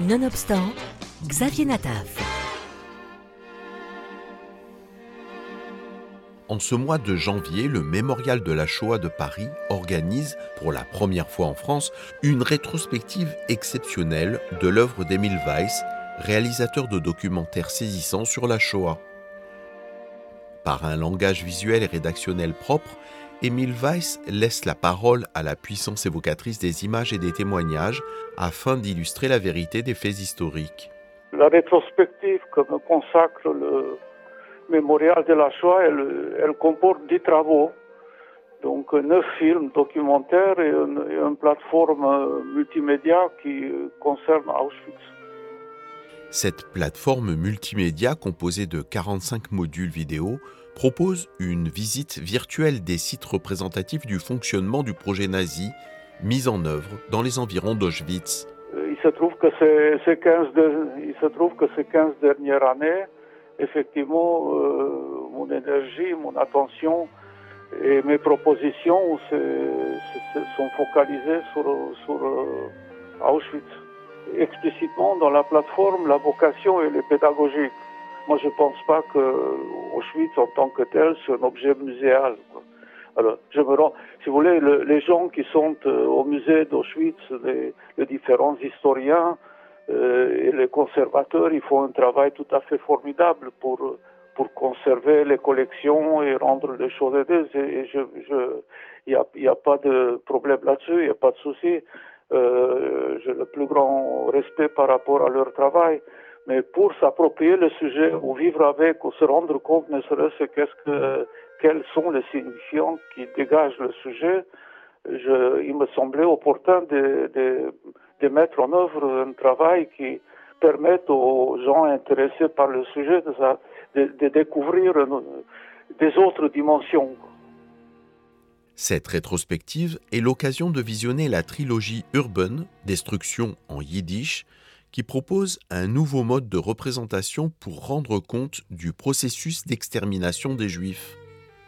Nonobstant, Xavier Nataf. En ce mois de janvier, le Mémorial de la Shoah de Paris organise, pour la première fois en France, une rétrospective exceptionnelle de l'œuvre d'Emile Weiss, réalisateur de documentaires saisissants sur la Shoah. Par un langage visuel et rédactionnel propre, Émile Weiss laisse la parole à la puissance évocatrice des images et des témoignages afin d'illustrer la vérité des faits historiques. La rétrospective que me consacre le mémorial de la Shoah, elle, comporte dix travaux, donc neuf films documentaires et une, et une plateforme multimédia qui concerne Auschwitz. Cette plateforme multimédia composée de 45 modules vidéo propose une visite virtuelle des sites représentatifs du fonctionnement du projet nazi mis en œuvre dans les environs d'Auschwitz. Euh, il se trouve que ces, 15, il se trouve que ces 15 dernières années, effectivement, euh, mon énergie, mon attention et mes propositions sont focalisées sur, euh, Auschwitz. Explicitement, dans la plateforme, la vocation et les pédagogiques. Moi, je ne pense pas que Auschwitz, en tant que tel, soit un objet muséal. Alors, je me rends, si vous voulez, les gens qui sont euh, au musée d'Auschwitz, les, différents historiens euh, et les conservateurs, ils font un travail tout à fait formidable pour pour conserver les collections et rendre les choses aidées. Et je, il n'y a, y a pas de problème là-dessus, il n'y a pas de souci. Euh, j'ai le plus grand respect par rapport à leur travail. Mais pour s'approprier le sujet, ou vivre avec, ou se rendre compte, ne serait-ce qu'est-ce que, quels sont les signifiants qui dégagent le sujet, je, il me semblait opportun de, mettre en œuvre un travail qui permette aux gens intéressés par le sujet de, découvrir des autres dimensions. Cette rétrospective est l'occasion de visionner la trilogie Urban, Destruction en yiddish, qui propose un nouveau mode de représentation pour rendre compte du processus d'extermination des Juifs.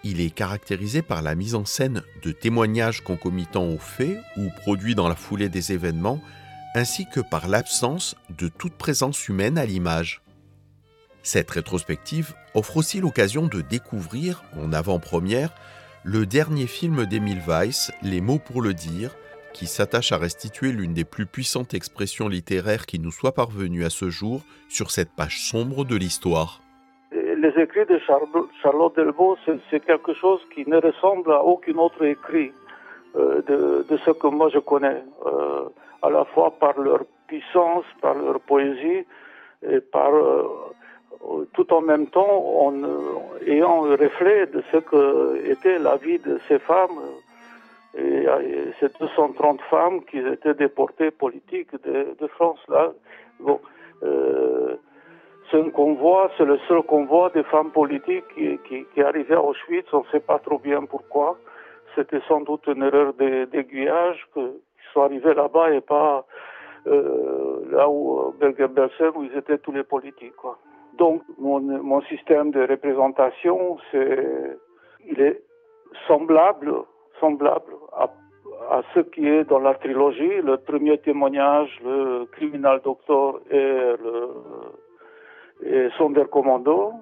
Il est caractérisé par la mise en scène de témoignages concomitants aux faits ou produits dans la foulée des événements, ainsi que par l'absence de toute présence humaine à l'image. Cette rétrospective offre aussi l'occasion de découvrir, en avant-première, le dernier film d'Emile Weiss, Les mots pour le dire, qui s'attache à restituer l'une des plus puissantes expressions littéraires qui nous soit parvenue à ce jour sur cette page sombre de l'histoire. Les écrits de Charlotte Delvaux, c'est quelque chose qui ne ressemble à aucun autre écrit euh, de, ce que moi je connais, euh, à la fois par leur puissance, par leur poésie, et par euh, tout en même temps en ayant un reflet de ce que était la vie de ces femmes et, ces 230 femmes qui étaient déportées politiques de, France. Là, bon, euh, c'est un convoi, c'est le seul convoi des femmes politiques qui, qui, qui arrivait à Auschwitz. On ne sait pas trop bien pourquoi. C'était sans doute une erreur d'aiguillage qu'ils sont arrivés là-bas et pas euh, là où Bergen-Belsen où ils étaient tous les politiques. Quoi. Donc mon, mon système de représentation, c'est il est semblable semblable à, ce qui est dans la trilogie. Le premier témoignage, le criminal docteur et, le, et Sonderkommando,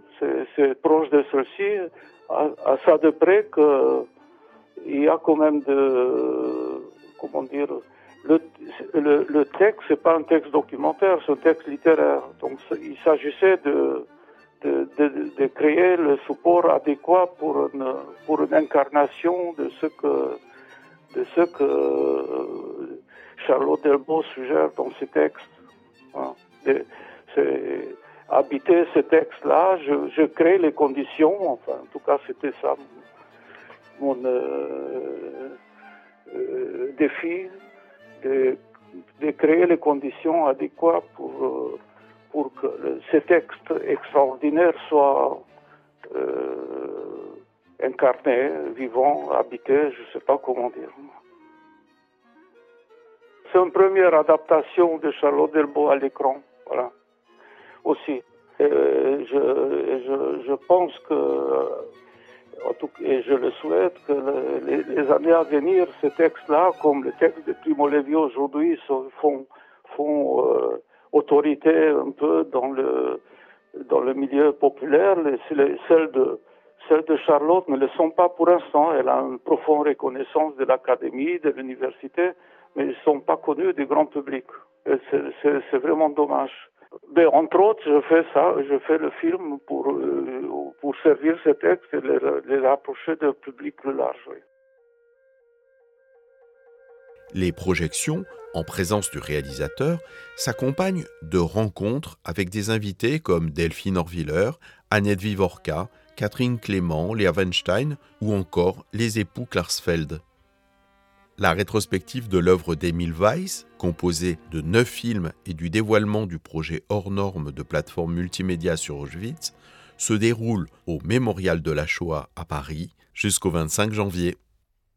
c'est proche de ceci, à, à, ça de près qu'il y a quand même de, comment dire, le, le, le texte, c'est pas un texte documentaire, c'est un texte littéraire. Donc il s'agissait de, de, créer le support adéquat pour une, pour une incarnation de ce que, de ce que euh, Charlotte Delbo suggère dans ses textes. C'est habiter ces textes-là, je, crée les conditions, enfin, en tout cas, c'était ça mon, euh, euh, défi, de, créer les conditions adéquates pour pour que ce texte extraordinaire soit euh, incarné, vivant, habité, je ne sais pas comment dire. C'est une première adaptation de Charlotte Delbo à l'écran, voilà, aussi. je, je, pense que, tout, et je le souhaite, que les, années à venir, ce texte-là, comme le texte de Primo Levi aujourd'hui, font, font euh, autorité un peu dans le, dans le milieu populaire. Les, celles, de, celles de Charlotte ne le sont pas pour l'instant. Elle a une profonde reconnaissance de l'académie, de l'université, mais elles ne sont pas connues du grand public. C'est vraiment dommage. Mais entre autres, je fais ça, je fais le film pour, euh, pour servir ce texte et les, les rapprocher d'un public plus large. Les projections, en présence du réalisateur, s'accompagnent de rencontres avec des invités comme Delphine Orviller, Annette Vivorka, Catherine Clément, Léa Weinstein ou encore les époux Klarsfeld. La rétrospective de l'œuvre d'Emile Weiss, composée de neuf films et du dévoilement du projet hors norme de plateforme multimédia sur Auschwitz, se déroule au Mémorial de la Shoah à Paris jusqu'au 25 janvier.